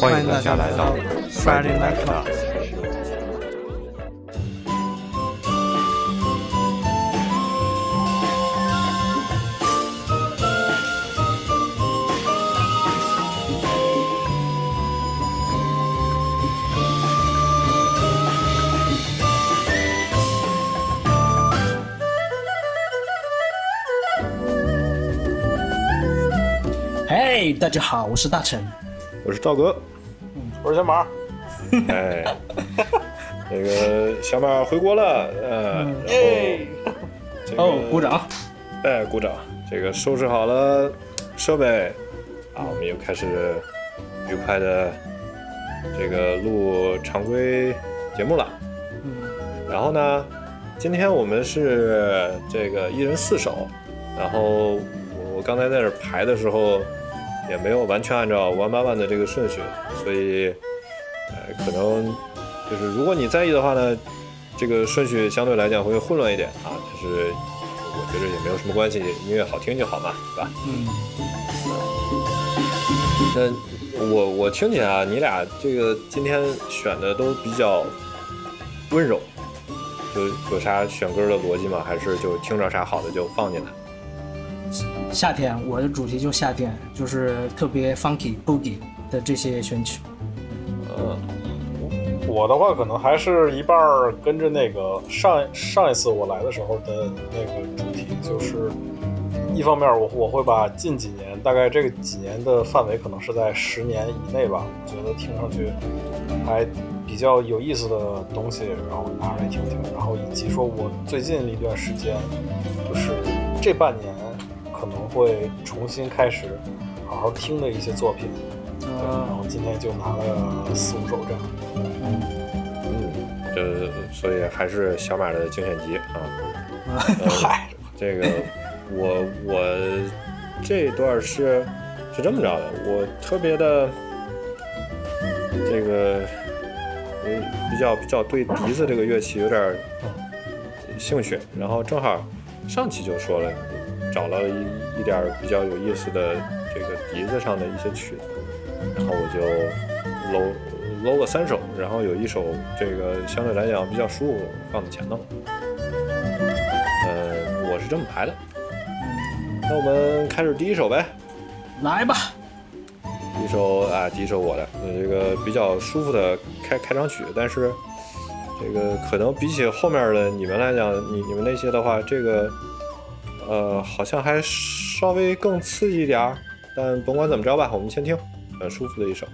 欢迎大家来到 Friday Night Talk。嘿，大家好，我是大成。我是赵哥，我是小马。哎，那个小马回国了，呃，然后这个哦，鼓掌。哎，鼓掌。这个收拾好了设备啊，我们又开始愉快的这个录常规节目了。嗯，然后呢，今天我们是这个一人四首，然后我我刚才在这排的时候也没有完全按照 one by one 的这个顺序，所以呃可能就是如果你在意的话呢，这个顺序相对来讲会混乱一点啊，但是我觉得也没有什么关系，音乐好听就好嘛，对吧？嗯，那我我听起来啊，你俩这个今天选的都比较温柔，有有啥选歌的逻辑吗？还是就听着啥好的就放进来？夏天，我的主题就夏天，就是特别 funky boogie 的这些选曲。呃，我的话可能还是一半跟着那个上上一次我来的时候的那个主题，就是一方面我我会把近几年大概这个几年的范围可能是在十年以内吧，我觉得听上去还比较有意思的东西，然后拿出来听听，然后以及说我最近一段时间，就是这半年可能会重新开始好好听的一些作品。嗯然后今天就拿了四五首这样。嗯，这所以还是小马的精选集啊。呃嗨，这个 我我这段是是这么着的，我特别的这个呃比较比较对笛子这个乐器有点兴趣，然后正好上期就说了，找了一一点儿比较有意思的这个笛子上的一些曲子，然后我就搂搂了三首，然后有一首这个相对来讲比较舒服，放在前头。呃，我是这么排的。那我们开始第一首呗。来吧，第一首啊，第一首我的，呃，这个比较舒服的开开场曲，但是这个可能比起后面的你们来讲，你你们那些的话，这个呃好像还稍微更刺激一点儿，但甭管怎么着吧，我们先听很舒服的一首。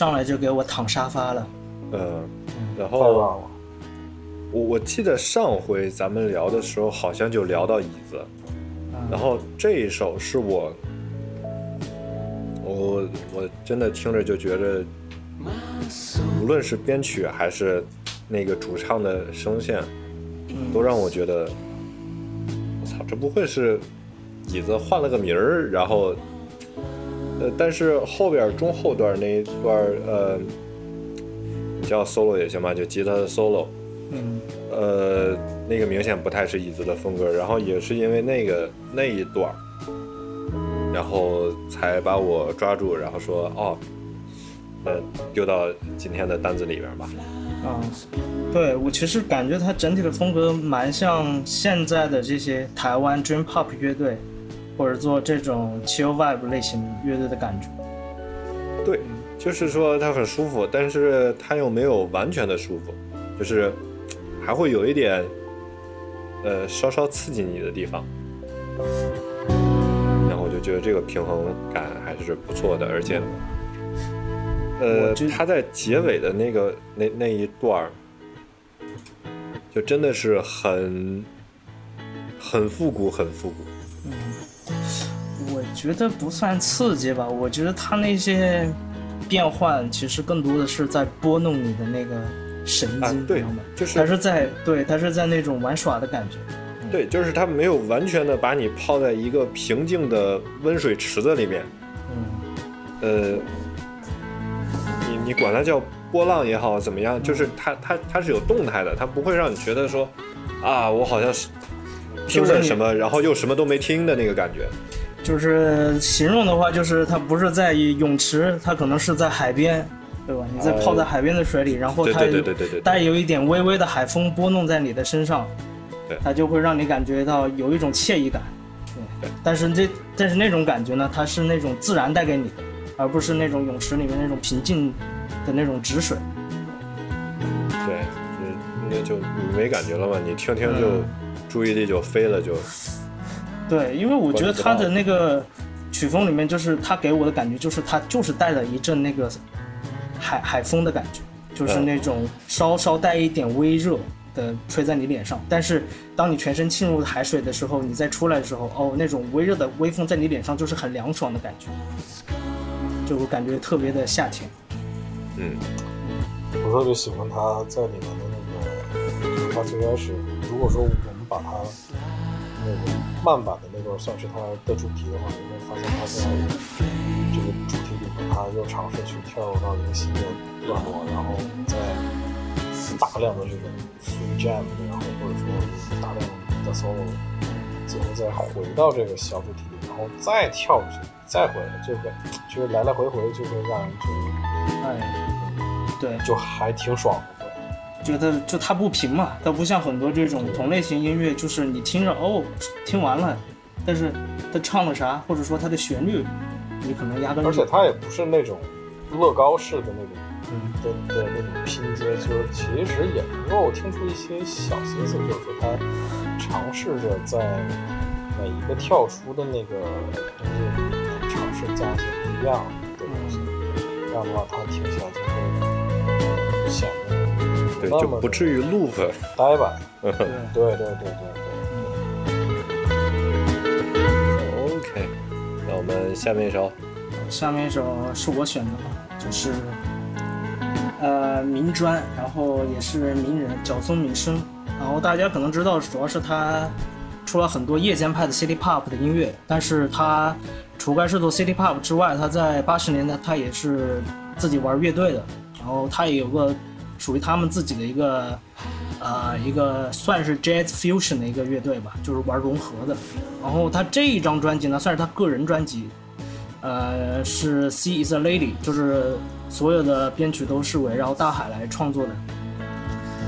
上来就给我躺沙发了。嗯，然后。我我记得上回咱们聊的时候，好像就聊到椅子，然后这一首是我，我我真的听着就觉着，无论是编曲还是那个主唱的声线，都让我觉得，我操，这不会是椅子换了个名儿，然后，呃，但是后边中后段那一段，呃，你叫 solo 也行吧，就吉他的 solo。嗯呃，那个明显不太是椅子的风格，然后也是因为那个那一段，然后才把我抓住，然后说哦，呃，丢到今天的单子里边吧。啊，对我其实感觉它整体的风格蛮像现在的这些台湾 Dream Pop 乐队，或者做这种 Chill Vibe 类型乐队的感觉。对，就是说它很舒服，但是它又没有完全的舒服，就是还会有一点，呃，稍稍刺激你的地方。然后我就觉得这个平衡感还是不错的，而且，呃它在结尾的那个那那一段儿，就真的是很很复古，很复古。我觉得不算刺激吧，我觉得他那些变换其实更多的是在拨弄你的那个神经，啊对？就是他是在对，他是在那种玩耍的感觉。对，就是他没有完全的把你泡在一个平静的温水池子里面。嗯，呃，你你管它叫波浪也好，怎么样，就是它它它是有动态的，它不会让你觉得说，啊，我好像是听就是你了什么，然后又什么都没听的那个感觉。就是形容的话，就是它不是在泳池，它可能是在海边，对吧？你在泡在海边的水里，然后它带有一点微微的海风拨弄在你的身上，对它就会让你感觉到有一种惬意感。对，但是这但是那种感觉呢，它是那种自然带给你的，而不是那种泳池里面那种平静的那种止水。对，那那就你没感觉了嘛？你听听就嗯注意力就飞了，就对，因为我觉得它的那个曲风里面，就是它给我的感觉，就是它就是带了一阵那个海海风的感觉，就是嗯那种稍稍带一点微热的吹在你脸上。但是当你全身浸入海水的时候，你再出来的时候，哦，那种微热的微风在你脸上就是很凉爽的感觉，就我感觉特别的夏天。嗯，我特别喜欢他在里面的那个，就是他最开始，如果说我们把他那个慢版的那段算是他的主题的话，你会发现他在这个主题里面，他又尝试去跳入到一个新的段落，然后在大量的这个 free jam，然后或者说大量的 solo，最后再回到这个小主题里，然后再跳出去，再回来，这个就是来来回回就会让人觉得。哎，对，就还挺爽的。觉得就它不平嘛，它不像很多这种同类型音乐，就是你听着哦，听完了，但是他唱了啥，或者说它的旋律，你可能压根而且它也不是那种乐高式的那种嗯。的的那种拼接，就是其实也能够听出一些小心思，就是说他尝试着在每一个跳出的那个东西里面尝试加一些不一样的东西，这样的话它听起来就会显得对，就不至于 loop。呆板。对。对对对对对。OK，那我们下面一首，下面一首是我选的，就是呃民专，然后也是名人角松敏生，然后大家可能知道，主要是他出了很多夜间派的 City Pop 的音乐，但是他除该是做 City Pop 之外，他在八十年代他也是自己玩乐队的，然后他也有个属于他们自己的一个。呃，一个算是 Jazz Fusion 的一个乐队吧，就是玩融合的。然后他这一张专辑呢，算是他个人专辑，呃，是《Sea Is a Lady》，就是所有的编曲都是围绕大海来创作的。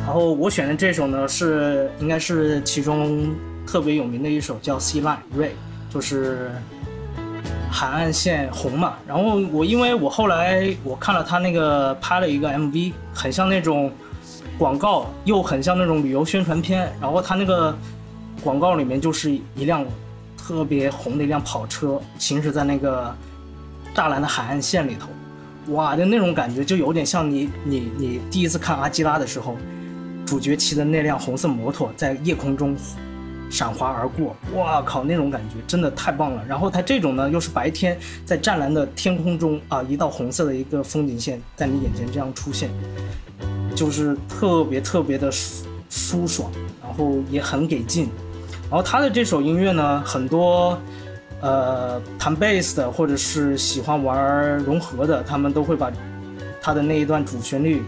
然后我选的这首呢，是应该是其中特别有名的一首，叫《Sea Line Ray》，就是海岸线红嘛。然后我因为我后来我看了他那个拍了一个 MV，很像那种广告，又很像那种旅游宣传片。然后他那个广告里面就是一辆特别红的一辆跑车行驶在那个栅栏的海岸线里头，哇，就那种感觉就有点像你你你第一次看阿基拉的时候，主角骑的那辆红色摩托在夜空中闪滑而过，哇靠，那种感觉真的太棒了。然后它这种呢，又是白天在湛蓝的天空中啊，一道红色的一个风景线在你眼前这样出现，就是特别特别的舒舒爽，然后也很给劲。然后他的这首音乐呢，很多呃弹贝斯的或者是喜欢玩融合的，他们都会把他的那一段主旋律，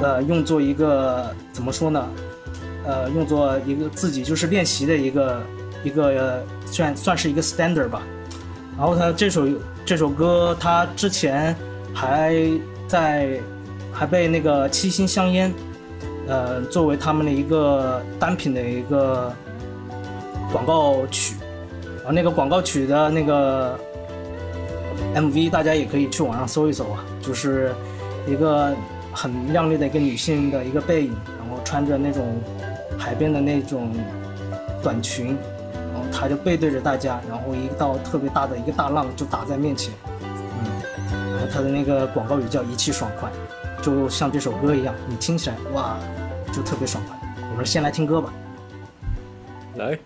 呃，用作一个怎么说呢？呃，用作一个自己就是练习的一个一个算算是一个 standard 吧。然后他这首这首歌，他之前还在还被那个七星香烟，呃，作为他们的一个单品的一个广告曲。啊那个广告曲的那个 MV，大家也可以去网上搜一搜啊，就是一个很靓丽的一个女性的一个背影，然后穿着那种海边的那种短裙，然后他就背对着大家，然后一道特别大的一个大浪就打在面前，嗯，然后他的那个广告语叫一气爽快，就像这首歌一样，你听起来哇，就特别爽快。我们先来听歌吧。来，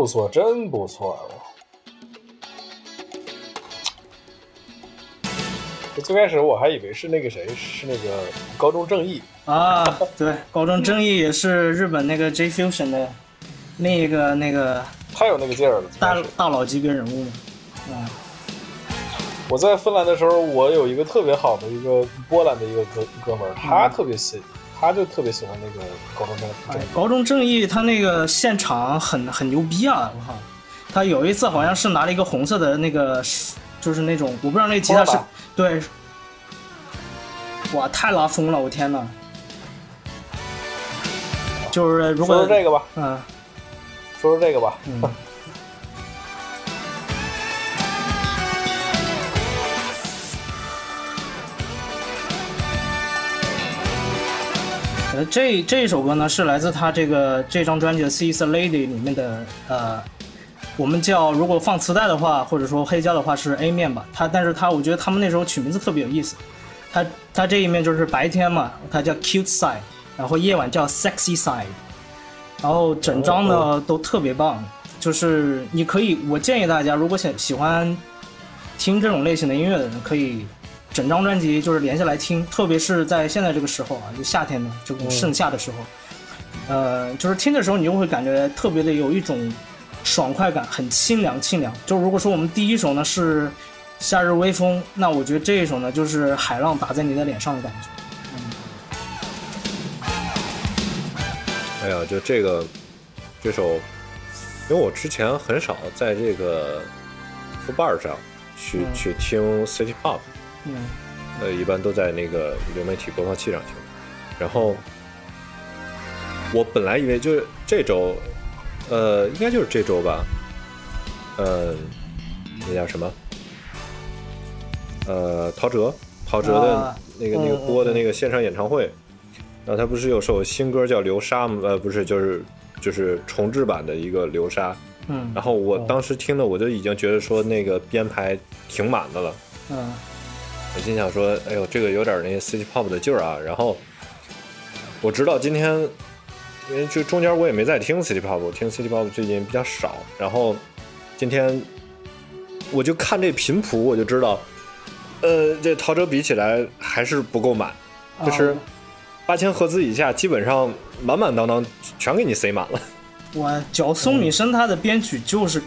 不错，真不错。我最开始我还以为是那个谁，是那个高中正义，啊，对，高中正义也是日本那个 J Fusion 的另一个那个太有那个劲儿了。大大佬级别人物嘛。啊，我在芬兰的时候，我有一个特别好的一个波兰的一个哥哥们儿，他嗯特别喜，他就特别喜欢那个高中正义。高中正义他那个现场很很牛逼啊！我靠，他有一次好像是拿了一个红色的那个，就是那种我不知道那吉他是对，哇，太拉风了！我天呐，就是如说果说这个吧，嗯说说这个吧。嗯。呃，这这一首歌呢是来自他这个这张专辑的《She's a Lady》里面的呃，我们叫如果放磁带的话，或者说黑胶的话是 A 面吧。他但是他我觉得他们那时候取名字特别有意思，他他这一面就是白天嘛，它叫 Cute Side，然后夜晚叫 Sexy Side，然后整张呢都特别棒，就是你可以，我建议大家如果想喜欢听这种类型的音乐的人，可以整张专辑就是连下来听，特别是在现在这个时候啊，就夏天的这种盛夏的时候，呃，就是听的时候你就会感觉特别的有一种爽快感，很清凉清凉。就如果说我们第一首呢是夏日微风，那我觉得这一首呢就是海浪打在你的脸上的感觉。哎呀，就这个这首，因为我之前很少在这个副伴上去、嗯去听 City Pop，嗯呃，一般都在那个流媒体播放器上听。然后我本来以为就是这周，呃，应该就是这周吧，呃，那叫什么？呃，陶喆，陶喆的啊那个、那个嗯嗯播的那个线上演唱会，然后他不是有首新歌叫《流沙》吗？呃，不是，就是就是重制版的一个《流沙》。嗯然后我当时听的，我就已经觉得说那个编排挺满的了。嗯我心想说，哎呦，这个有点那 City Pop 的劲儿啊。然后我知道今天，因为就中间我也没在听 City Pop，我听 City Pop 最近比较少。然后今天我就看这频谱，我就知道，呃，这陶喆比起来还是不够满，就是啊八千赫兹以下基本上满满当当全给你塞满了。我脚松米生他的编曲就是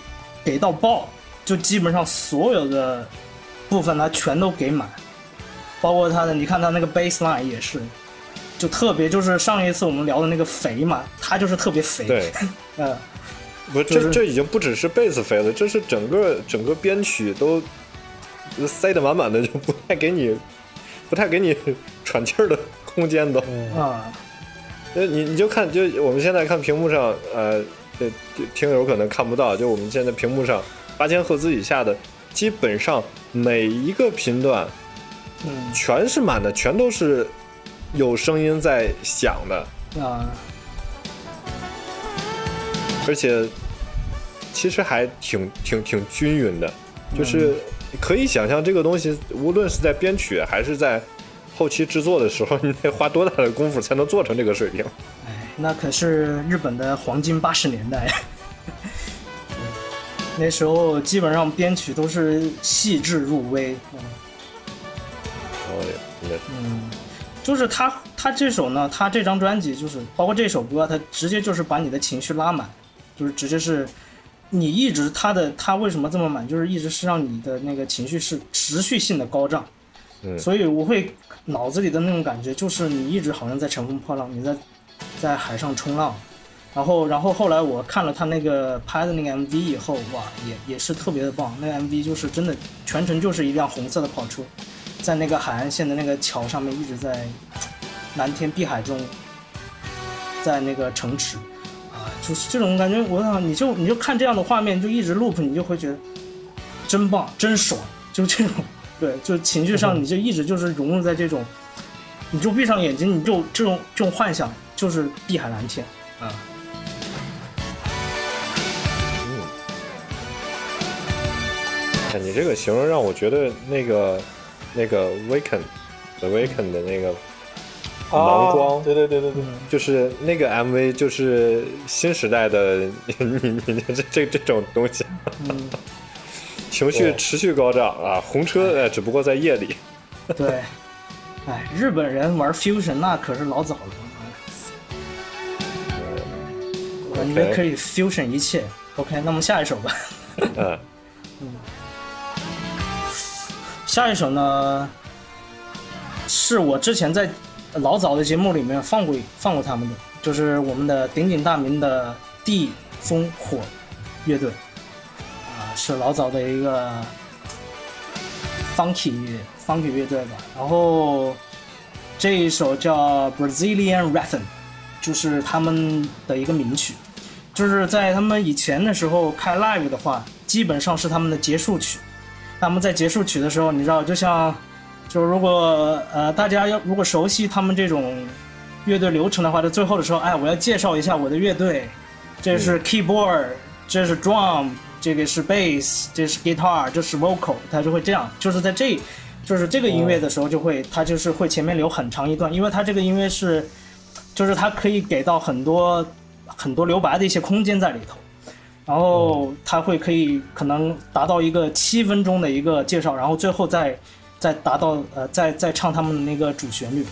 给到爆，就基本上所有的部分他全都给满，包括他的，你看他那个 baseline 也是，就特别就是上一次我们聊的那个肥嘛，他就是特别肥，对，嗯，不，就是这这已经不只是贝斯肥了，这是整个整个编曲都塞得满满的，就不太给你不太给你喘气儿的空间都。啊，那，你你就看，就我们现在看屏幕上，呃，听友可能看不到，就我们现在屏幕上八千赫兹以下的，基本上每一个频段嗯全是满的，全都是有声音在响的。啊，而且其实还挺挺挺均匀的，就是可以想象这个东西，无论是在编曲还是在后期制作的时候，你得花多大的功夫才能做成这个水平？哎，那可是日本的黄金八十年代。那时候基本上编曲都是细致入微，嗯就是他他这首呢，他这张专辑就是包括这首歌，他直接就是把你的情绪拉满，就是直接是你一直他的他为什么这么满，就是一直是让你的那个情绪是持续性的高涨，嗯所以我会脑子里的那种感觉就是你一直好像在乘风破浪，你在在海上冲浪。然后，然后后来我看了他那个拍的那个 MV 以后，哇，也也是特别的棒。那个 MV 就是真的全程就是一辆红色的跑车，在那个海岸线的那个桥上面一直在蓝天碧海中，在那个城池啊，就是这种感觉，我想，你就你就看这样的画面，就一直 loop，你就会觉得真棒，真爽，就这种，对，就情绪上你就一直就是融入在这种，你就闭上眼睛，你就这种这种幻想就是碧海蓝天啊。哎，你这个形容让我觉得那个那个 Weekend The Weekend 的那个盲光啊对对对对。对，就是那个 MV，就是新时代的 你你你这这这种东西，嗯，情绪持续高涨啊，红车呃，只不过在夜里。对，哎，日本人玩 fusion 那可是老早了，感觉可以 fusion 一切。OK，那么下一首吧。嗯。嗯，下一首呢，是我之前在老早的节目里面放过放过他们的，就是我们的鼎鼎大名的地风火乐队，啊、是老早的一个 funky funky 乐队吧。然后这一首叫 Brazilian Rhythm，就是他们的一个名曲。就是在他们以前的时候开 live 的话，基本上是他们的结束曲。他们在结束曲的时候，你知道，就像，就是如果呃大家要如果熟悉他们这种乐队流程的话，在最后的时候，哎，我要介绍一下我的乐队，这是 keyboard，、这是 drum，这个是 bass，这是 guitar，这是 vocal，他就会这样，就是在这，就是这个音乐的时候就会，他就是会前面留很长一段，因为他这个音乐是，就是他可以给到很多很多留白的一些空间在里头。然后它会可以可能达到一个七分钟的一个介绍，然后最后再再达到呃再再唱他们的那个主旋律。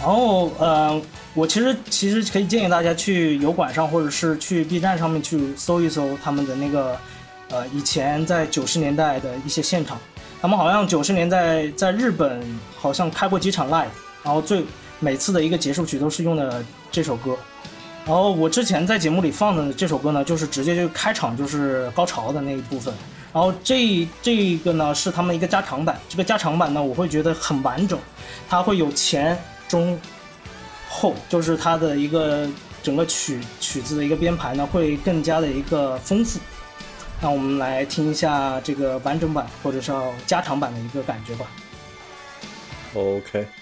然后呃，我其实其实可以建议大家去油管上或者是去 B 站上面去搜一搜他们的那个呃以前在九十年代的一些现场。他们好像九十年代在日本好像开过几场 live，然后最每次的一个结束曲都是用的这首歌。然后我之前在节目里放的这首歌呢，就是直接就开场就是高潮的那一部分。然后这这个呢是他们一个加长版，这个加长版呢我会觉得很完整，它会有前中后，就是它的一个整个曲曲子的一个编排呢会更加的一个丰富。那我们来听一下这个完整版或者是加长版的一个感觉吧。OK，「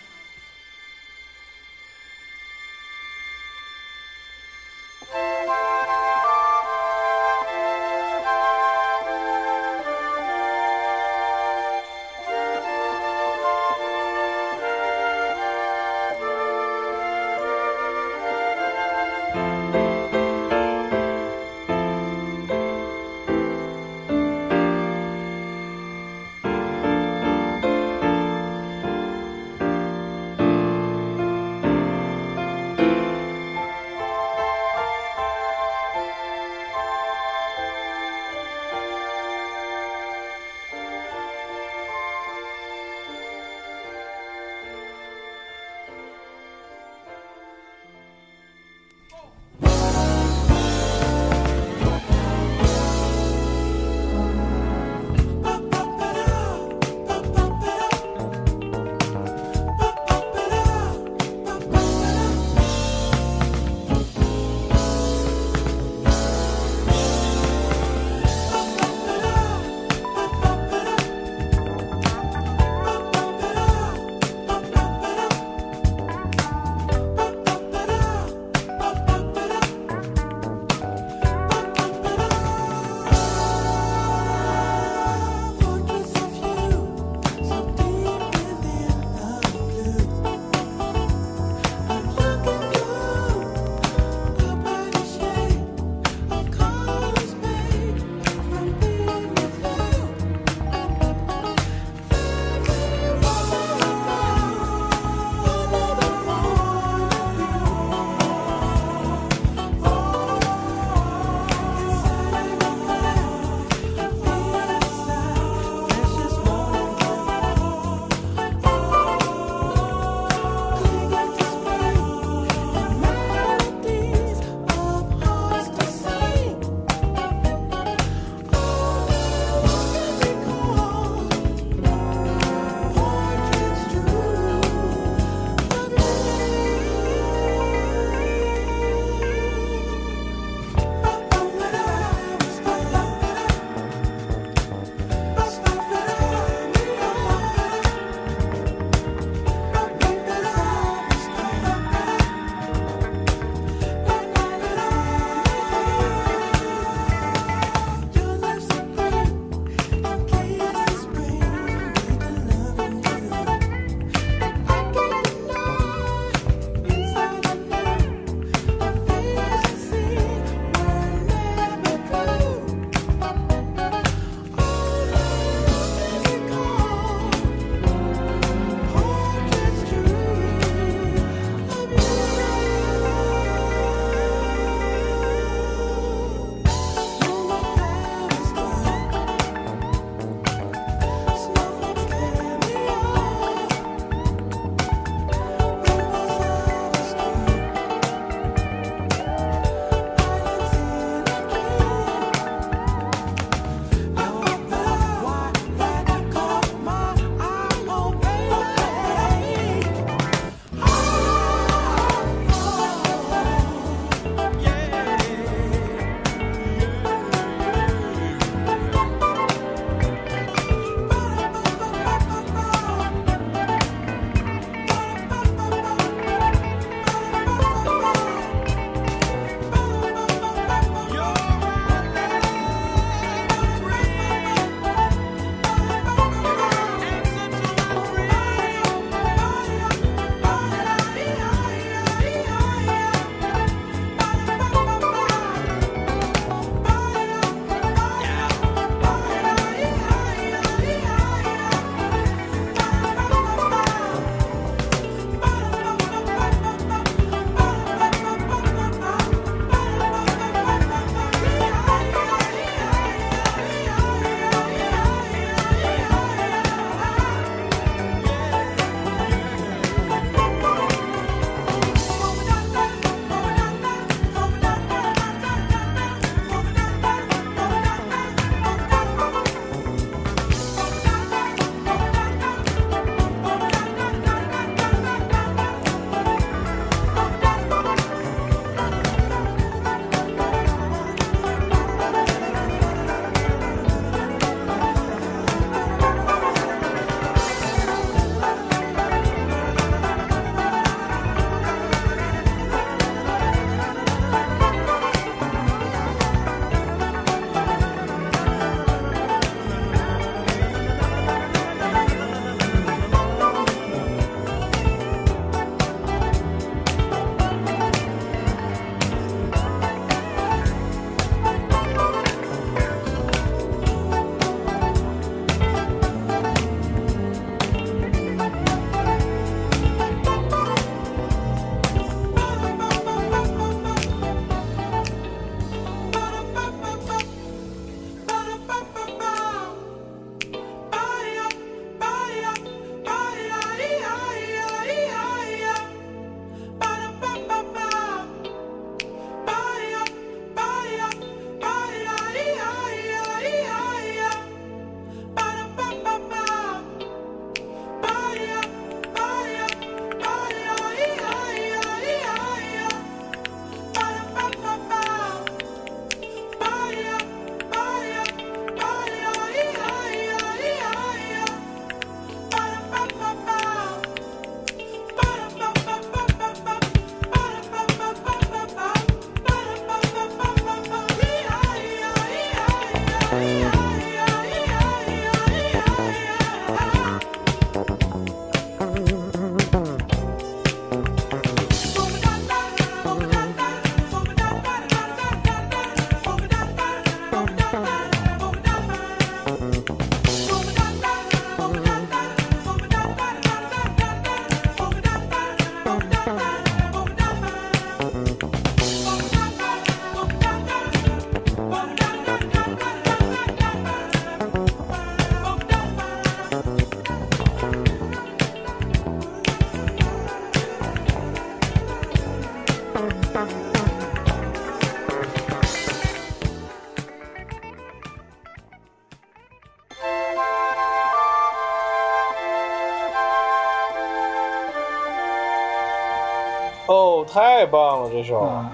太棒了，这首。啊，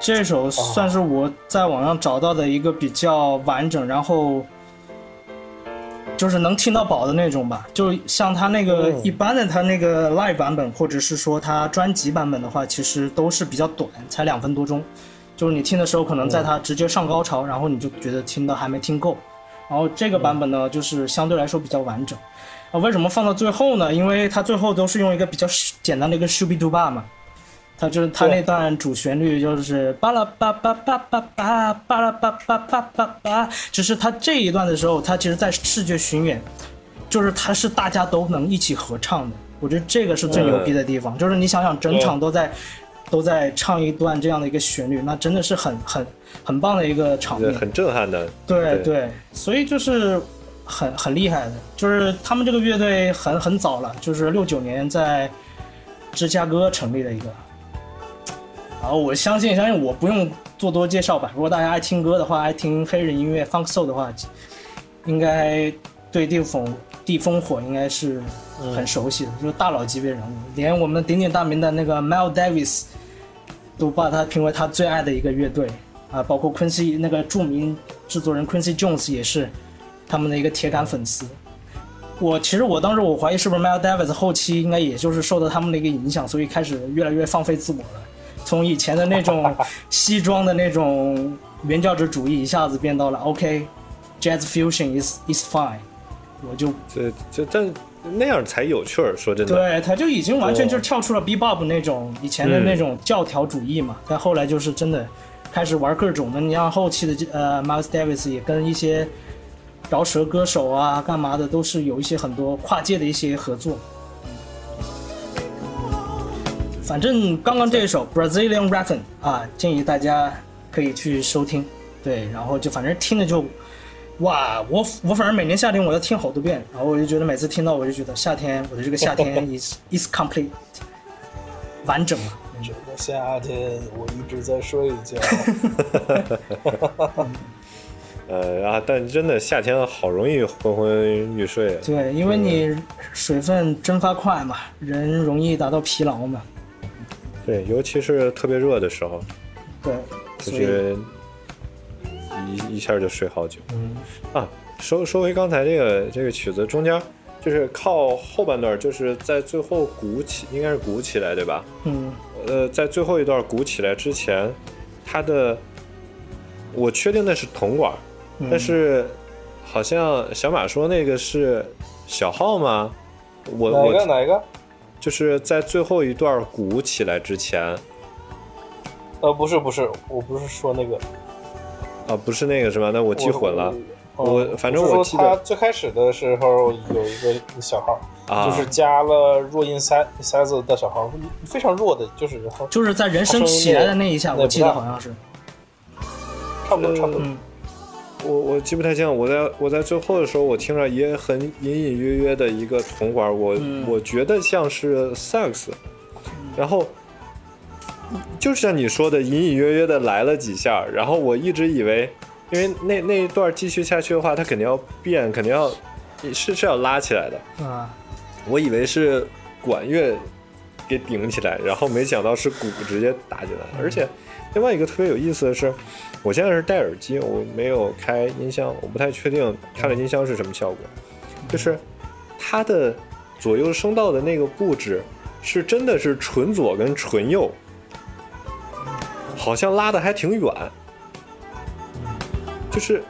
这首算是我在网上找到的一个比较完整，然后就是能听到饱的那种吧。就像他那个嗯一般的他那个 live 版本，或者是说他专辑版本的话，其实都是比较短，才两分多钟。就是你听的时候，可能在他直接上高潮，然后你就觉得听的还没听够。然后这个版本呢，就是相对来说比较完整。啊，为什么放到最后呢？因为它最后都是用一个比较简单的一个 s h u b i d u b a 嘛，他就是他那段主旋律就是巴拉巴巴巴巴巴巴拉巴巴巴巴巴，只是他这一段的时候，他其实在视觉巡演，就是他是大家都能一起合唱的。我觉得这个是最牛逼的地方，就是你想想，整场都在都在唱一段这样的一个旋律，那真的是很很很棒的一个场面。很震撼的。对对，所以就是很很厉害的，就是他们这个乐队很很早了，就是六九年在芝加哥成立的一个。然后我相信，相信我不用做多介绍吧。如果大家爱听歌的话，爱听黑人音乐 funk soul 的话，应该对地风地烽火应该是很熟悉的，就是大佬级别人物，连我们鼎鼎大名的那个 Miles Davis 都把他评为他最爱的一个乐队啊，包括 Quincy 那个著名制作人 Quincy Jones 也是他们的一个铁杆粉丝。我其实我当时我怀疑是不是 Miles Davis 后期应该也就是受到他们的一个影响，所以开始越来越放飞自我了，从以前的那种西装的那种原教旨主义，一下子变到了 OK，Jazz Fusion is is fine，我就这这但那样才有趣儿。说真的，对，他就已经完全就是跳出了 Bebop 那种以前的那种教条主义嘛，但后来就是真的开始玩各种的，你像后期的呃 Miles Davis 也跟一些饶舌歌手啊干嘛的，都是有一些很多跨界的一些合作。反正刚刚这一首 Brazilian Rhythm 啊，建议大家可以去收听。对，然后就反正听着就，哇，我我反正每年夏天我要听好多遍，然后我就觉得每次听到我就觉得夏天我的这个夏天 is is complete 完整了。这个夏天我一直在睡觉。呃啊，但真的夏天好容易昏昏欲睡啊。对，因为你水分蒸发快嘛，人容易达到疲劳嘛。对，尤其是特别热的时候，对，就所以是一一下就睡好久。嗯啊，说说回刚才这个这个曲子中间，就是靠后半段，就是在最后鼓起，应该是鼓起来对吧？嗯呃，在最后一段鼓起来之前，它的我确定那是铜管，嗯但是好像小马说那个是小号吗？我哪个我哪个？就是在最后一段鼓起来之前呃，不是不是，我不是说那个，啊，不是那个是吧？那我记混了。我我反正我记得他最开始的时候有一个小号，啊，就是加了弱音塞塞子的小号，非常弱的，就是然后就是在人声起来的那一下，我记得好像是，差不多差不多。嗯我我记不太清，我在我在最后的时候，我听着也很隐隐约约的一个铜管，我、嗯我觉得像是萨克斯，然后就像你说的，隐隐约约的来了几下，然后我一直以为，因为那那一段继续下去的话，它肯定要变，肯定要是是要拉起来的，啊，我以为是管乐给顶起来，然后没想到是鼓直接打进来。而且另外一个特别有意思的是，我现在是戴耳机，我没有开音箱，我不太确定开了音箱是什么效果。就是它的左右声道的那个布置是真的是纯左跟纯右，好像拉的还挺远，就是。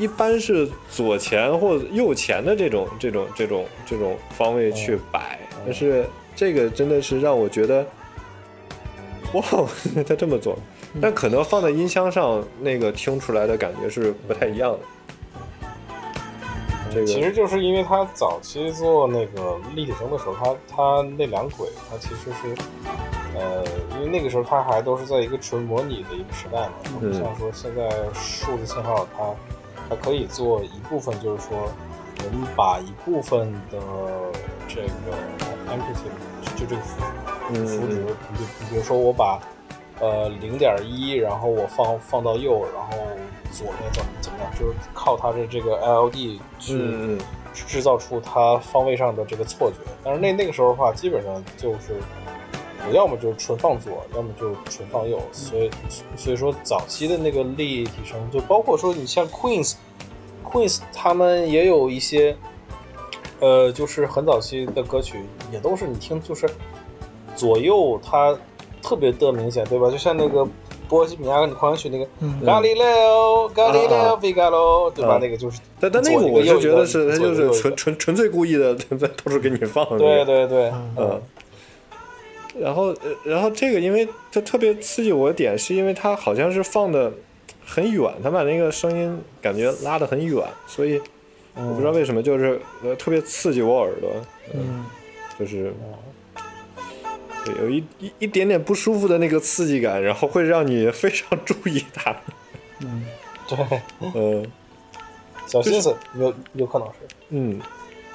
一般是左前或右前的这种这种这种这种方位去摆，但是这个真的是让我觉得，哇，他这么做，但可能放在音箱上那个听出来的感觉是不太一样的。这个其实就是因为他早期做那个立体声的时候，他他那两轨，他其实是，呃，因为那个时候他还都是在一个纯模拟的一个时代嘛，嗯不像说现在数字信号它它可以做一部分，就是说我们把一部分的这个 amplitude 就这个幅嗯幅值，比比如说我把呃零点一，然后我放放到右，然后左边怎么怎么样，就是靠它的这个 LED 去制造出它方位上的这个错觉。但是那那个时候的话，基本上就是我要么就是纯放左，要么就是纯放右。所以所以说早期的那个立体声，就包括说你像 Queens，Queens 他们也有一些，呃，就是很早期的歌曲也都是你听就是左右它特别的明显，对吧？就像那个。波西米亚狂想曲那个嗯伽利略奥，伽利略啊啊奥，费加罗，对吧？啊那个就是，但但那个我就觉得是他就是纯纯纯粹故意的在到处给你放。对对对，嗯，然后呃然后这个因为它特别刺激我的点，是因为它好像是放的很远，它把那个声音感觉拉得很远，所以我不知道为什么就是呃特别刺激我耳朵，嗯就是对有一一一点点不舒服的那个刺激感，然后会让你非常 注意它。嗯对，嗯 小心思有有可能是。嗯，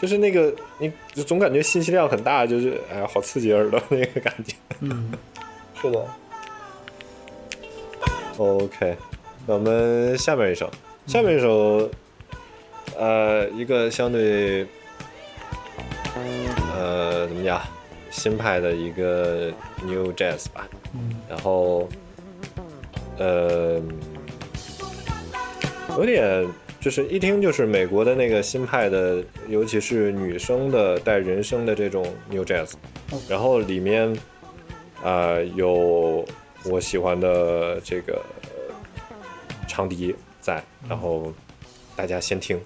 就是那个你就总感觉信息量很大，就是哎呀好刺激耳朵那个感觉。嗯，是的，OK，那我们下面一首，下面一首，呃，一个相对，呃，怎么讲，新派的一个 New Jazz 吧，嗯。然后，呃，有点就是一听就是美国的那个新派的，尤其是女生的带人声的这种 New Jazz，然后里面，呃，有我喜欢的这个呃长笛在，然后大家先听。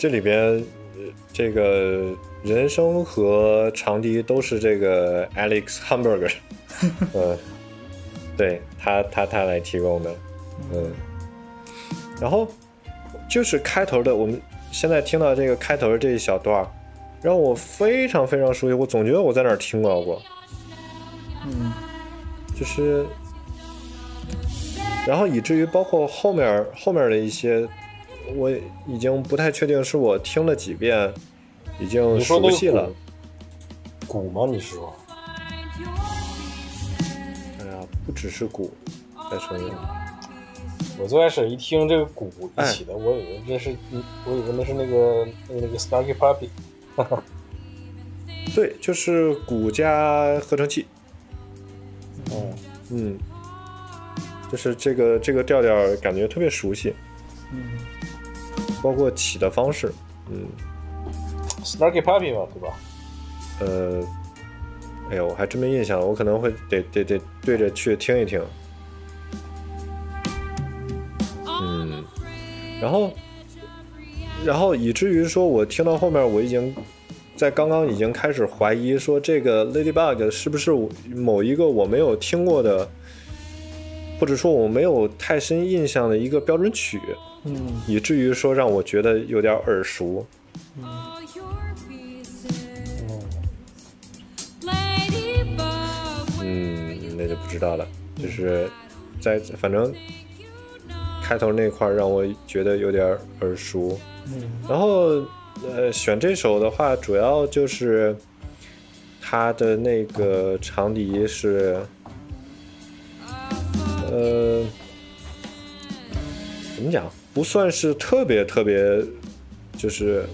这里边呃这个人生和长笛都是这个 Alex Hamburger，呃，对他他他来提供的，嗯，然后就是开头的，我们现在听到这个开头的这一小段，让我非常非常熟悉，我总觉得我在哪儿听到过，嗯。就是，然后以至于包括后面后面的一些，我已经不太确定是我听了几遍，已经熟悉了。鼓鼓吗？你是说？哎呀，不只是鼓，再说一遍。我最开始一听这个鼓哎一起的，我以为这是，我以为那是那个那个那个 Snarky Puppy。对，就是鼓加合成器。嗯，嗯，就是这个这个调调感觉特别熟悉，嗯包括起的方式。嗯，Snarky Puppy 嘛，对吧？呃，哎呦，我还真没印象，我可能会得得得对着去听一听。嗯，然后，然后以至于说我听到后面，我已经在刚刚已经开始怀疑说这个 Ladybug 是不是我某一个我没有听过的，或者说我没有太深印象的一个标准曲，嗯以至于说让我觉得有点耳熟。嗯，那就不知道了。就是在反正开头那块儿让我觉得有点耳熟。嗯然后呃，选这首的话，主要就是它的那个长笛是呃，怎么讲？不算是特别特别，就是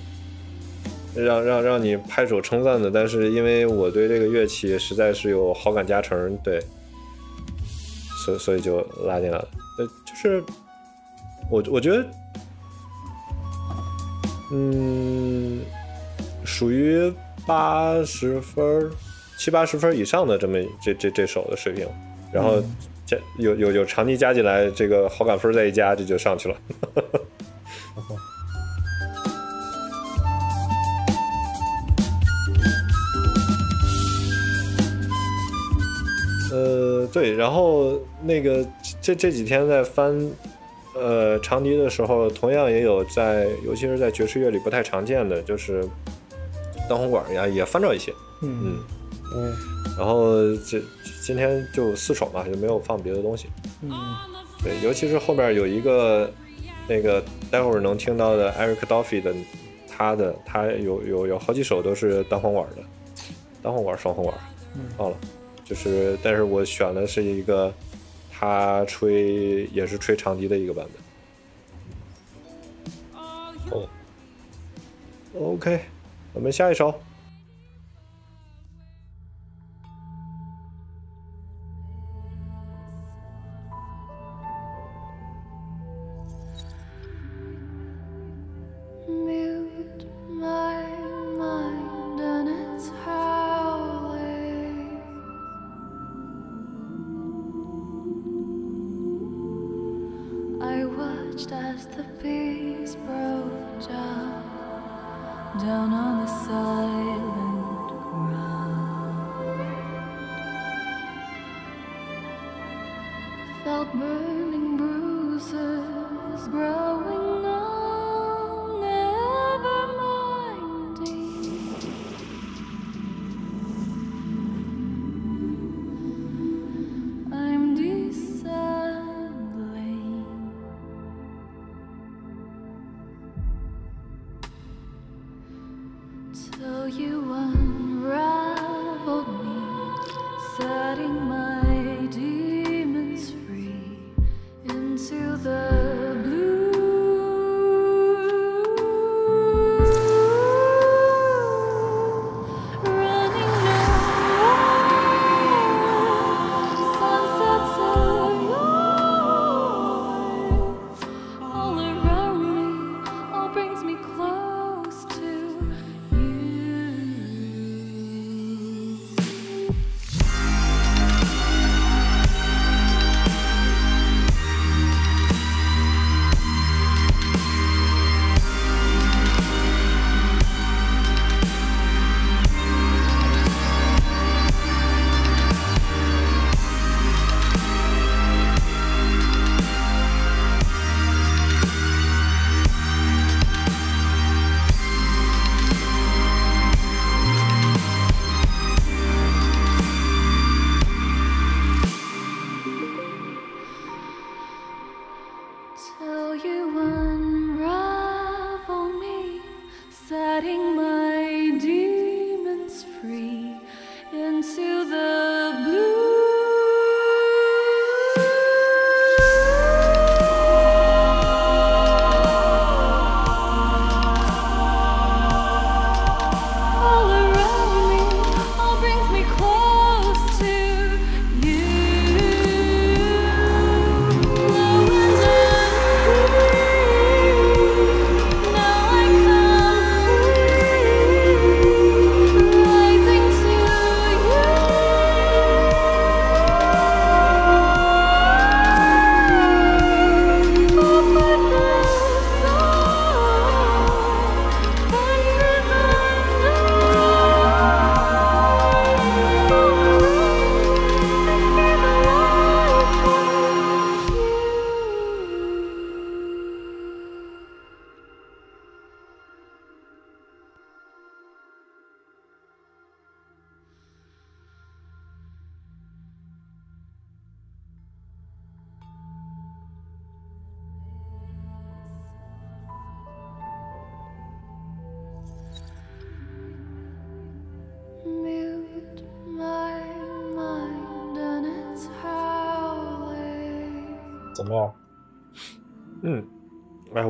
让让让你拍手称赞的，但是因为我对这个乐器实在是有好感加成，对，所所以就拉进来了。呃，就是我我觉得，嗯，属于八十分、七八十分以上的这么这这这首的水平，然后加有有有长笛加进来，这个好感分再一加，这就上去了。呃，对，然后那个这这几天在翻呃长笛的时候，同样也有在，尤其是在爵士乐里不太常见的，就是单簧管呀，也翻着一些。嗯嗯，嗯，然后这今天就四首嘛，就没有放别的东西。嗯。对，尤其是后面有一个那个待会儿能听到的 Eric Dolphy 的，他的他有有有好几首都是单簧管的，单簧管双簧管，嗯。忘了，就是但是我选的是一个他吹也是吹长笛的一个版本。哦，OK，我们下一首。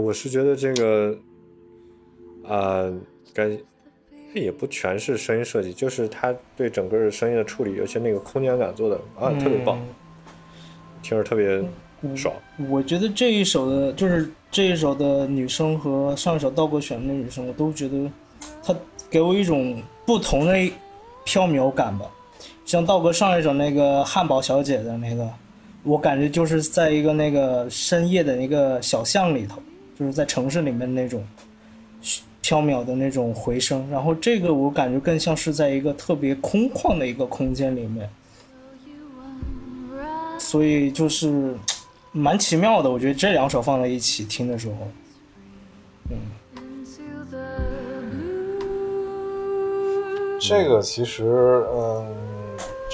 我是觉得这个，啊，该也不全是声音设计，就是他对整个声音的处理，尤其那个空间感做的啊特别棒，听着特别爽。我觉得这一首的，就是这一首的女生和上一首道哥选的那女生，我都觉得她给我一种不同的飘渺感吧。像道哥上一首那个汉堡小姐的那个，我感觉就是在一个那个深夜的一个小巷里头，就是在城市里面那种飘渺的那种回声。然后这个我感觉更像是在一个特别空旷的一个空间里面，所以就是蛮奇妙的。我觉得这两首放在一起听的时候，嗯这个其实，嗯，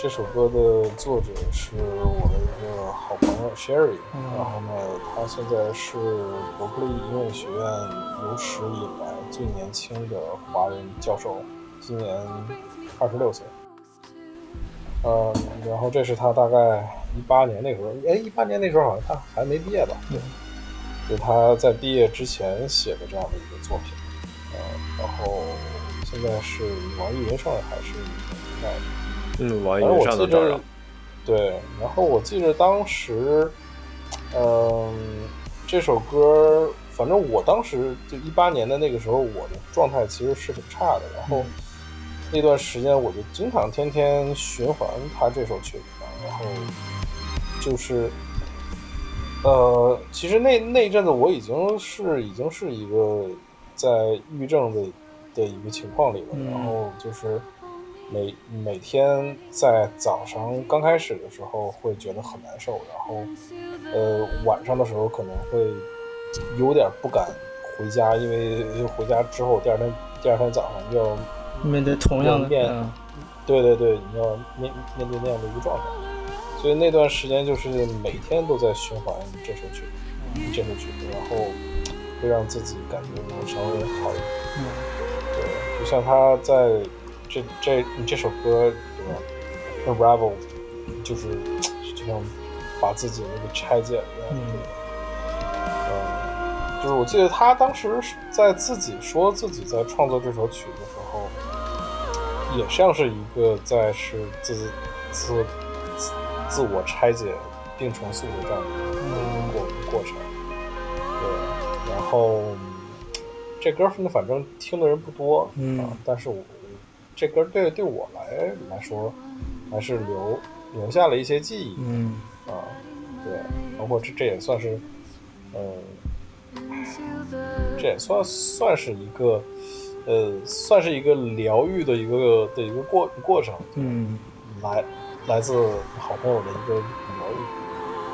这首歌的作者是我的一个好朋友 Sherry，、然后呢，他现在是伯克利音乐学院有史以来最年轻的华人教授，今年二十六岁。呃，然后这是他大概一八年那时候，哎，一八年那时候好像他还没毕业吧？对，就是他在毕业之前写的这样的一个作品。呃，然后现在是网易云上还是在？嗯，网易反正云我记着上能找着。，对，然后我记得当时，嗯，这首歌，反正我当时就一八年的那个时候，我的状态其实是很差的，然后那段时间我就经常天天循环他这首曲子，然后就是。呃，其实那那一阵子我已经是已经是一个在抑郁症的的一个情况里了，嗯然后就是每每天在早上刚开始的时候会觉得很难受，然后呃晚上的时候可能会有点不敢回家，因为回家之后第二天第二天早上就要面对同样的，面嗯。对对对，你要面面对那样的一个状态，所以那段时间就是每天都在循环这首曲子，这首曲子，然后会让自己感觉能稍微好一点。嗯。对，就像他在这这你这首歌对吧，Unravel，就是就像把自己那个拆解了一样。嗯嗯，就是我记得他当时是在自己说自己在创作这首曲子的时候，也像是一个在是自自自自我拆解并重塑的这样的一个过过程。对，然后嗯这歌呢，反正听的人不多，嗯啊，但是我这歌对对我来来说，还是留留下了一些记忆。嗯啊，对，包括这这也算是，嗯，这也算算是一个，呃，算是一个疗愈的一个的一个过过程，嗯来来自好朋友的一个疗愈，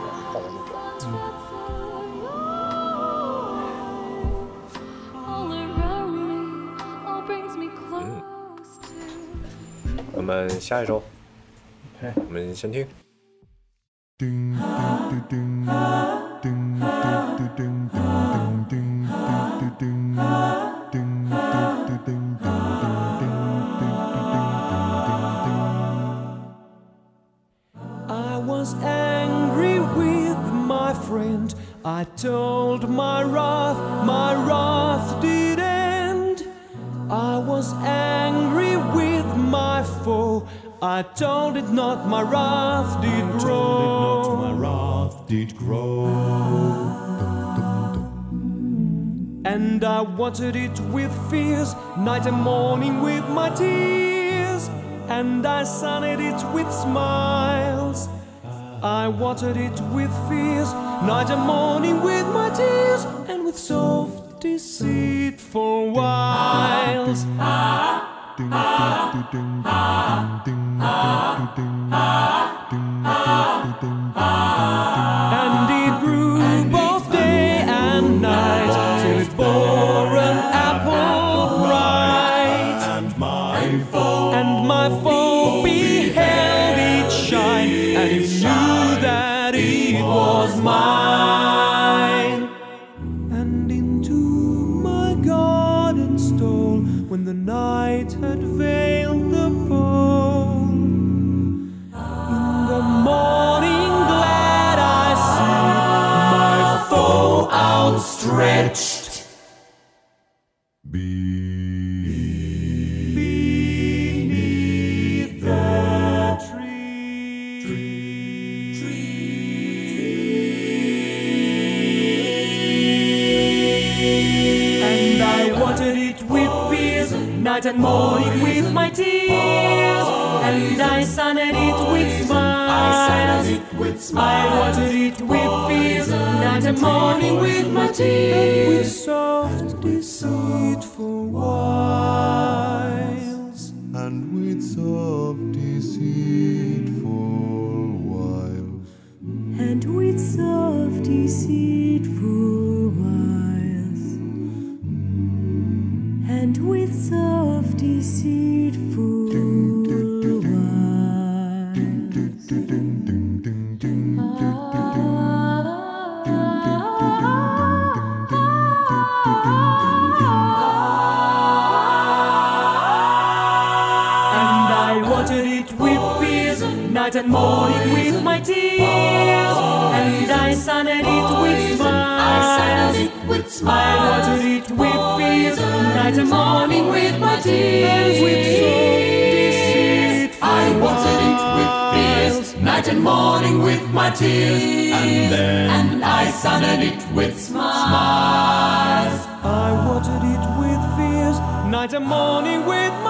啊大概就这样。All 我们下一首。我们先听。叮叮叮叮 watered it with fears, night and morning with my tears. And I sunned it with smiles. I watered it with fears, night and morning with my tears, and morning with my tears. And I sanded it with smiles. I sanded it with smiles. Watered it with tears. Night and morning. Morning with my tears, and then and I sunned it with smiles. I watered it with fears, night and morning with my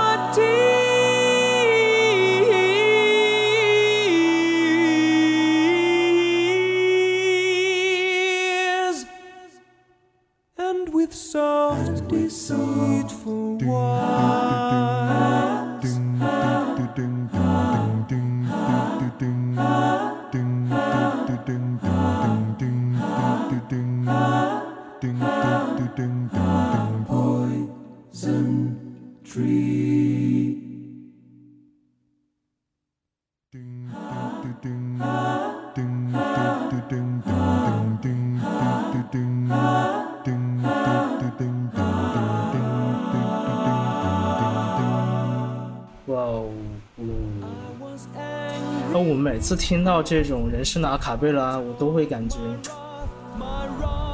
每次听到这种人声的阿卡贝拉，我都会感觉，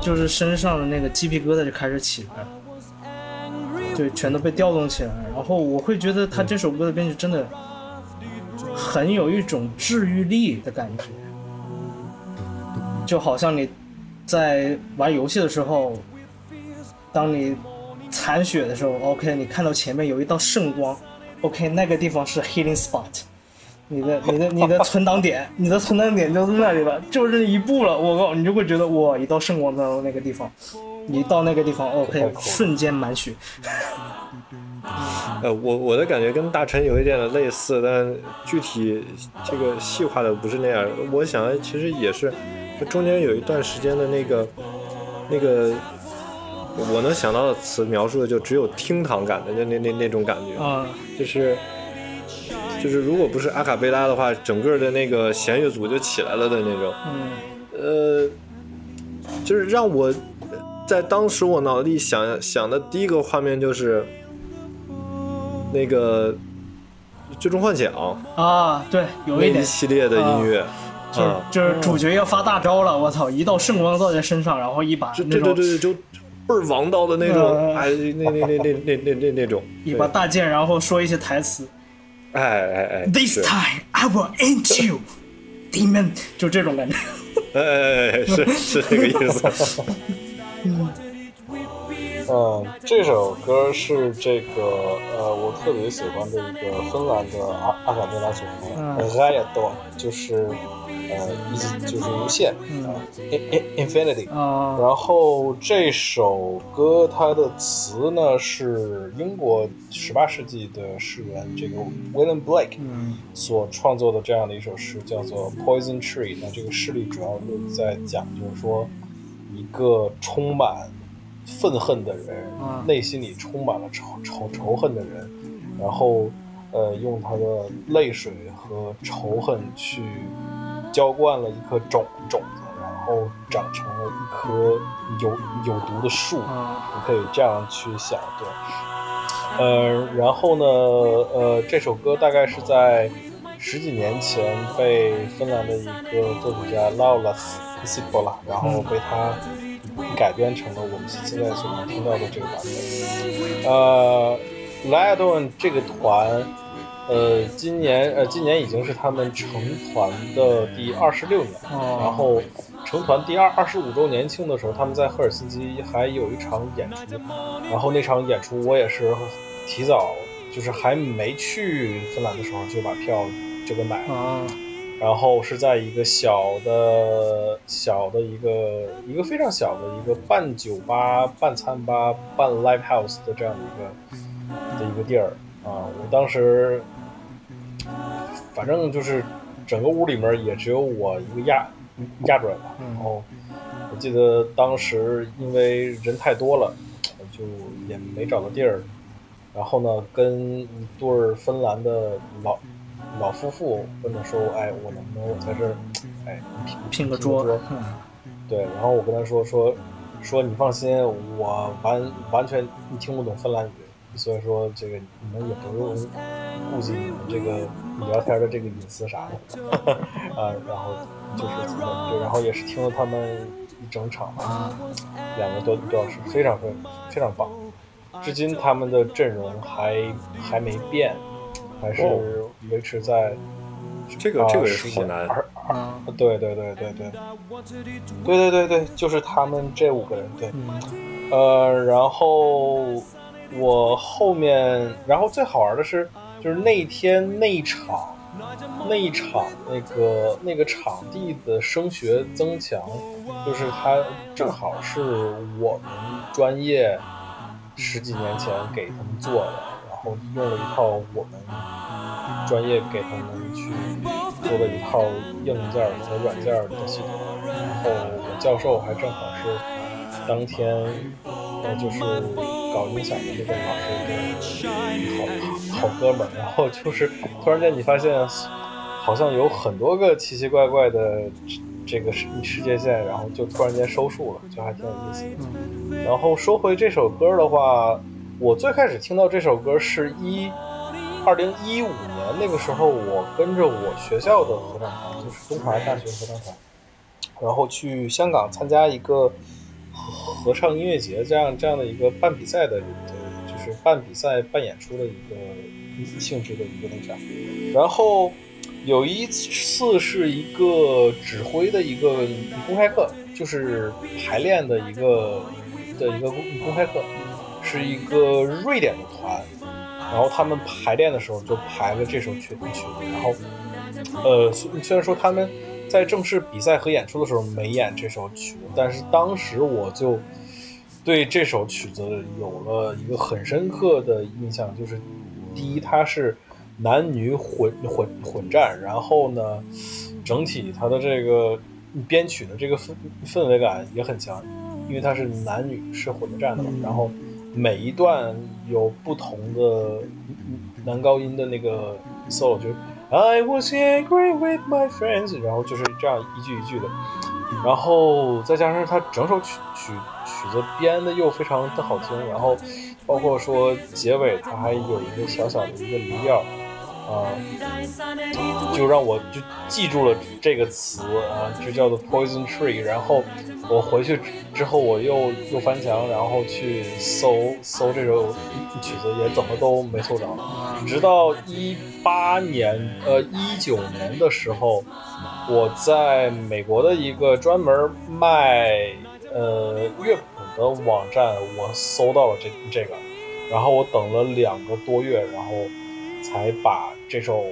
就是身上的那个鸡皮疙瘩就开始起来了，对，全都被调动起来。然后我会觉得他这首歌的编曲真的很有一种治愈力的感觉，就好像你在玩游戏的时候，当你残血的时候，OK，你看到前面有一道圣光，OK，那个地方是 healing spot，你的你的你的存档点，你的存档点就在那里了，就是一步了，我靠，你就会觉得哇，一到圣光到那个地方，你到那个地方，OK，瞬间满血，呃，我我的感觉跟大臣有一点的类似，但具体这个细化的不是那样。我想其实也是，中间有一段时间的那个那个，我能想到的词描述的就只有厅堂感的就那那那种感觉，啊、就是就是如果不是阿卡贝拉的话，整个的那个弦乐组就起来了的那种。嗯，呃，就是让我在当时我脑子里想想的第一个画面就是那个《最终幻想》啊，对，有那一一点，系列的音乐，就是啊，就是主角要发大招了，我操，一道圣光照在身上，然后一把这那种对对对对，就倍儿王道的那种，呃哎，那那那那那那那那种，一把大剑，然后说一些台词对 哎哎哎，This 是 time I will end you, demon，就这种感觉。哎哎哎哎，是是这个意思。嗯， 这首歌是这个呃，我特别喜欢的一个芬兰的阿阿卡贝拉组合嗯 r a y a d o n 就是呃一就是无限啊、i n Infinity。啊、然后这首歌它的词呢是英国十八世纪的诗人这个 William Blake 嗯所创作的这样的一首诗，叫做《Poison Tree》。那这个诗里主要是在讲，就是说一个充满愤恨的人，啊内心里充满了仇仇仇恨的人，然后呃用他的泪水和仇恨去浇灌了一颗种种子，然后长成了一棵有有毒的树。啊你可以这样去想，对。呃，然后呢，呃，这首歌大概是在十几年前被芬兰的一个作曲家 Laulas Sipola，然后被他改编成了我们现在所能听到的这个版本。呃 l i a d o n 这个团，呃，今年呃今年已经是他们成团的第二十六年，哦然后成团第二二十五周年庆的时候，他们在赫尔辛基还有一场演出，然后那场演出我也是提早，就是还没去芬兰的时候就把票就给买了。啊，然后是在一个小的小的一个一个非常小的一个半酒吧、半餐吧、半 live house 的这样的一个的一个地儿啊。我当时反正就是整个屋里面也只有我一个亚亚洲人吧。然后我记得当时因为人太多了，我就也没找到地儿。然后呢，跟一对儿芬兰的老老夫妇问他说：“哎，我能不能我在这儿，哎，拼拼个桌对，然后我跟他说说说你放心，我完完全听不懂芬兰语，所以说这个你们也不用顾及你们这个聊天的这个隐私啥的 啊。然后就是对，然后也是听了他们一整场吧，两个多多小时，非常非常非常棒。至今他们的阵容还还没变，还是哦。维持在这个这个是好难。二啊，对对对对对，对对对对，就是他们这五个人，对，嗯。呃，然后我后面，然后最好玩的是，就是那一天那一场，那一场那个那个场地的声学增强，就是它正好是我们专业十几年前给他们做的，然后用了一套我们专业给他们去做的一套硬件和软件的系统，然后我教授还正好是当天呃就是搞音响的那个老师的好好好哥们儿，然后就是突然间你发现好像有很多个奇奇怪怪的这个世世界线，然后就突然间收束了，就还挺有意思的。然后说回这首歌的话，我最开始听到这首歌是一二零一五年那个时候，我跟着我学校的合唱团，就是东华大学合唱团，然后去香港参加一个合唱音乐节这样这样的一个办比赛的，就是办比赛办演出的一个性质的一个那啥。然后有一次是一个指挥的一个公开课，就是排练的一个的一个公开课，是一个瑞典的团，然后他们排练的时候就排了这首曲曲子，然后呃虽然说他们在正式比赛和演出的时候没演这首曲子，但是当时我就对这首曲子有了一个很深刻的印象，就是第一它是男女混混混战，然后呢，整体它的这个编曲的这个氛氛围感也很强，因为它是男女是混着站的嘛，然后每一段有不同的男高音的那个 solo，就是 I was angry with my friends，然后就是这样一句一句的，然后再加上他整首曲曲曲子编的又非常的好听，然后包括说结尾他还有一个小小的一个离调，啊、就让我就记住了这个词啊，就叫做 Poison Tree。然后我回去之后，我又又翻墙，然后去搜搜这首曲子，也怎么都没搜着。直到一八年，呃，一九年的时候，我在美国的一个专门卖呃乐谱的网站，我搜到了这这个，然后我等了两个多月，然后才把这首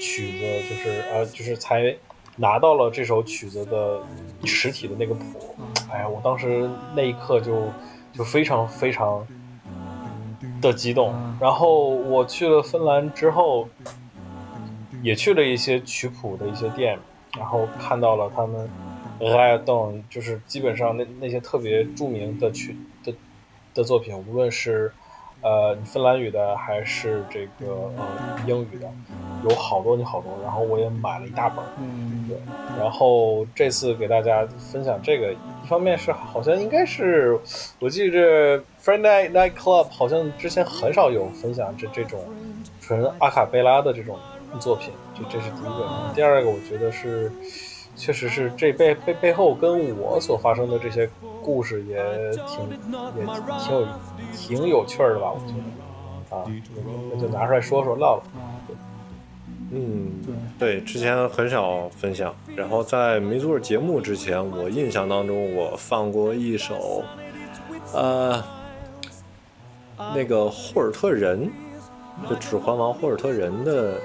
曲子，就是呃，就是才拿到了这首曲子的实体的那个谱。哎呀，我当时那一刻就就非常非常的激动。然后我去了芬兰之后，也去了一些曲谱的一些店，然后看到了他们 r a d o n 就是基本上那那些特别著名的曲的的作品，无论是呃芬兰语的还是这个呃英语的，有好多好多。然后我也买了一大本儿，嗯，对。然后这次给大家分享这个，一方面是好像应该是我记着 Friday Night Night Club 好像之前很少有分享这这种纯阿卡贝拉的这种作品，这这是第一个。第二个，我觉得是确实是这背背背后跟我所发生的这些故事也挺也挺有挺有趣儿的吧，我觉得啊，那就拿出来说说唠唠。嗯，对，之前很少分享。然后在没做节目之前，我印象当中我放过一首，呃，那个霍尔特人，就《指环王》霍尔特人的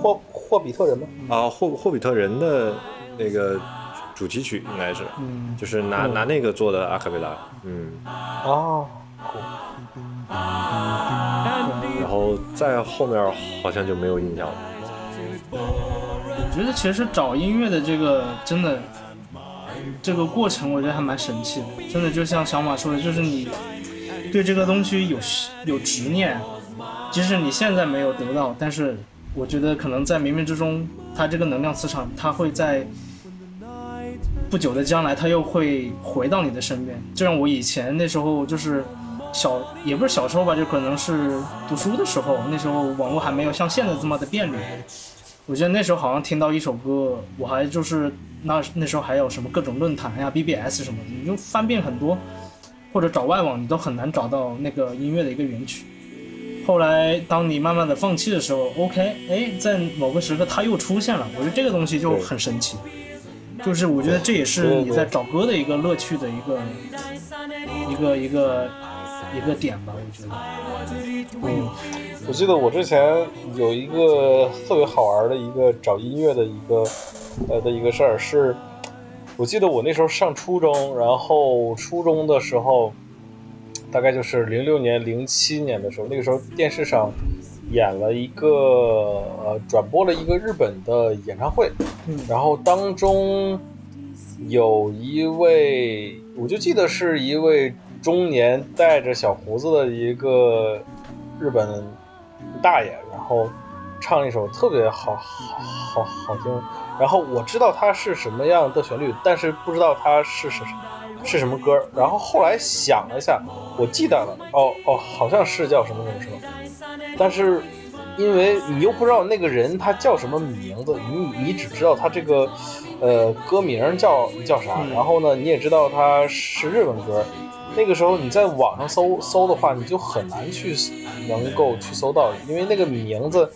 霍霍比特人吗？啊，霍霍比特人的那个主题曲应该是，嗯，就是拿拿那个做的阿卡贝拉，嗯，啊，然后再后面好像就没有印象了。我觉得其实找音乐的这个真的这个过程，我觉得还蛮神奇的。真的就像小马说的，就是你对这个东西有有执念，即使你现在没有得到，但是我觉得可能在冥冥之中，它这个能量磁场，它会在不久的将来，它又会回到你的身边。就像我以前那时候就是小，也不是小时候吧，就可能是读书的时候，那时候网络还没有像现在这么的便利。我记得那时候好像听到一首歌，我还就是那那时候还有什么各种论坛呀、BBS 什么的，你就翻遍很多，或者找外网，你都很难找到那个音乐的一个原曲。后来当你慢慢的放弃的时候，OK，哎，在某个时刻它又出现了，我觉得这个东西就很神奇。就是我觉得这也是你在找歌的一个乐趣的一个一个一个一个点吧，我觉得。嗯，我记得我之前有一个特别好玩的一个找音乐的一个呃的一个事儿，是我记得我那时候上初中，然后初中的时候，大概就是零六年、零七年的时候，那个时候电视上演了一个呃转播了一个日本的演唱会，然后当中有一位，我就记得是一位中年带着小胡子的一个日本大爷，然后唱了一首特别好好好好听，然后我知道它是什么样的旋律，但是不知道它是是是什么歌，然后后来想了一下，我记得了，哦哦，好像是叫什么什么什么，但是。因为你又不知道那个人他叫什么名字，你你只知道他这个，呃，歌名叫叫啥，然后呢，你也知道他是日文歌。那个时候你在网上搜搜的话，你就很难去能够去搜到，因为那个名字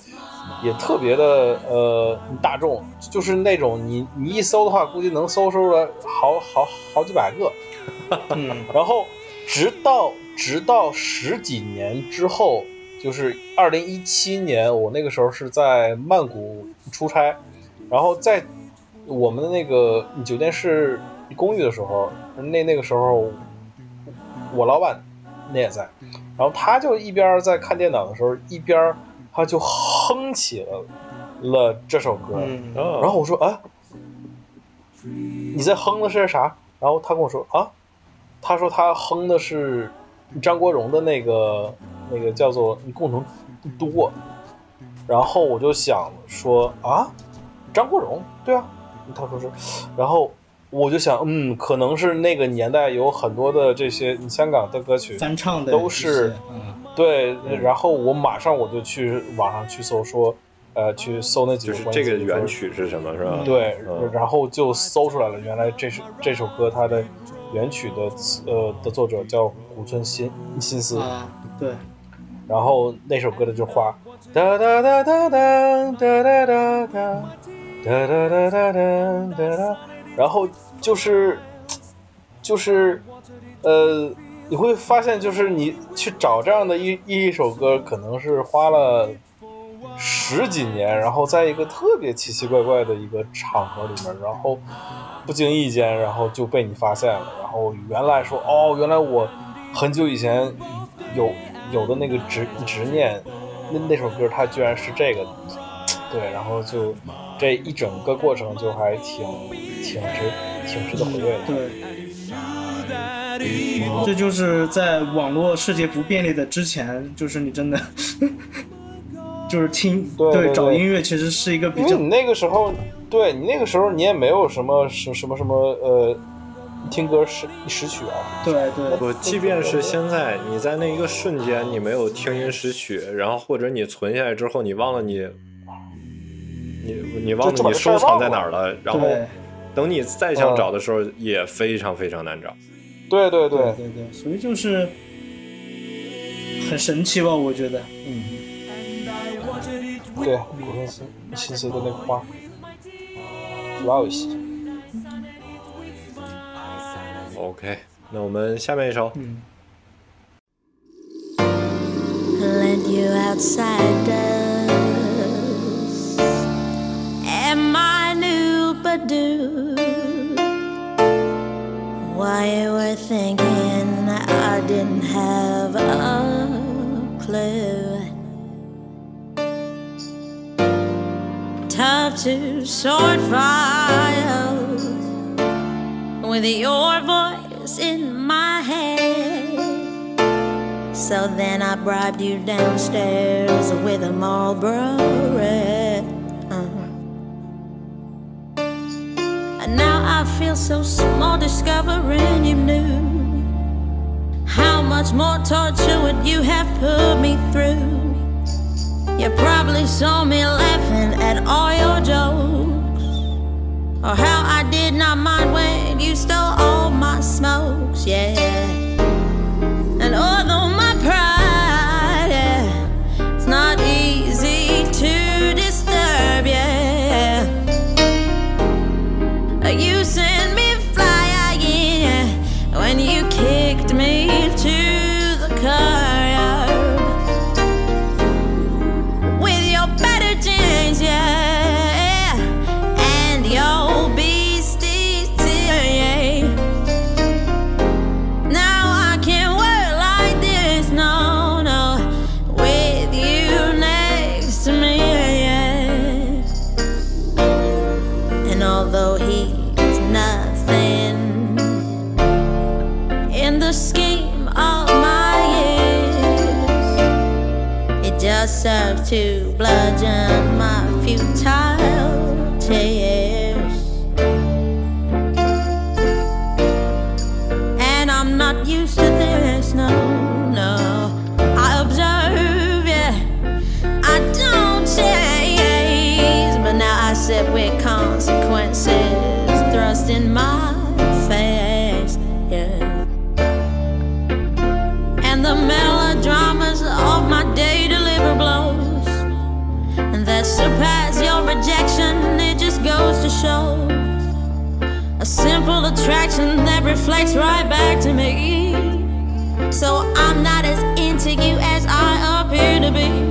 也特别的呃大众，就是那种你你一搜的话，估计能搜出来好好好几百个。嗯，然后直到直到十几年之后。就是二零一七年，我那个时候是在曼谷出差，然后在我们的那个酒店是公寓的时候，那那个时候我老板那也在，然后他就一边在看电脑的时候，一边他就哼起了了这首歌，然后我说啊，你在哼的是啥？然后他跟我说啊，他说他哼的是张国荣的那个。那个叫做“你共同多”，然后我就想说啊，张国荣，对啊，他说是，然后我就想，嗯，可能是那个年代有很多的这些香港的歌曲翻唱的都是，嗯，对，然后我马上我就去网上去搜说，呃，去搜那几个这个原曲是什么，是吧？对，然后就搜出来了，原来这是这首歌它的原曲的呃的作者叫古村新新司，对。然后那首歌的就花，哒哒哒哒哒哒哒哒哒哒哒哒哒哒哒，然后就是就是呃，你会发现就是你去找这样的一一首歌，可能是花了十几年，然后在一个特别奇奇怪怪的一个场合里面，然后不经意间，然后就被你发现了，然后原来说哦，原来我很久以前有。有的那个执执念，那那首歌它居然是这个，对，然后就这一整个过程就还挺挺值挺值得回味的。对，这就是在网络世界不便利的之前，就是你真的就是听对找音乐，其实是一个比较你那个时候，对你那个时候你也没有什么什什么什么呃。听歌识识曲啊，对对。不，即便是现在，你在那一个瞬间，你没有听音识曲，然后或者你存下来之后，你忘了你，你你忘了你收藏在哪儿了，然后等你再想找的时候，也非常非常难找。对对对，对对，所以就是很神奇吧，我觉得。嗯，对，古圣心心思的那个花，flowers。OK，那我们下面一首，嗯 lend you outsiders and Badoo. Why you were thinking I didn't have a clue. Tough to sort files with your voice in my head. So then I bribed you downstairs with a Marlboro red. I feel so small discovering you knew how much more torture would you have put me through. You probably saw me laughing at all your jokes, or how I did not mind when you stole all my smokes, yeah. And although a simple attraction that reflects right back to me. So I'm not as into you as I appear to be.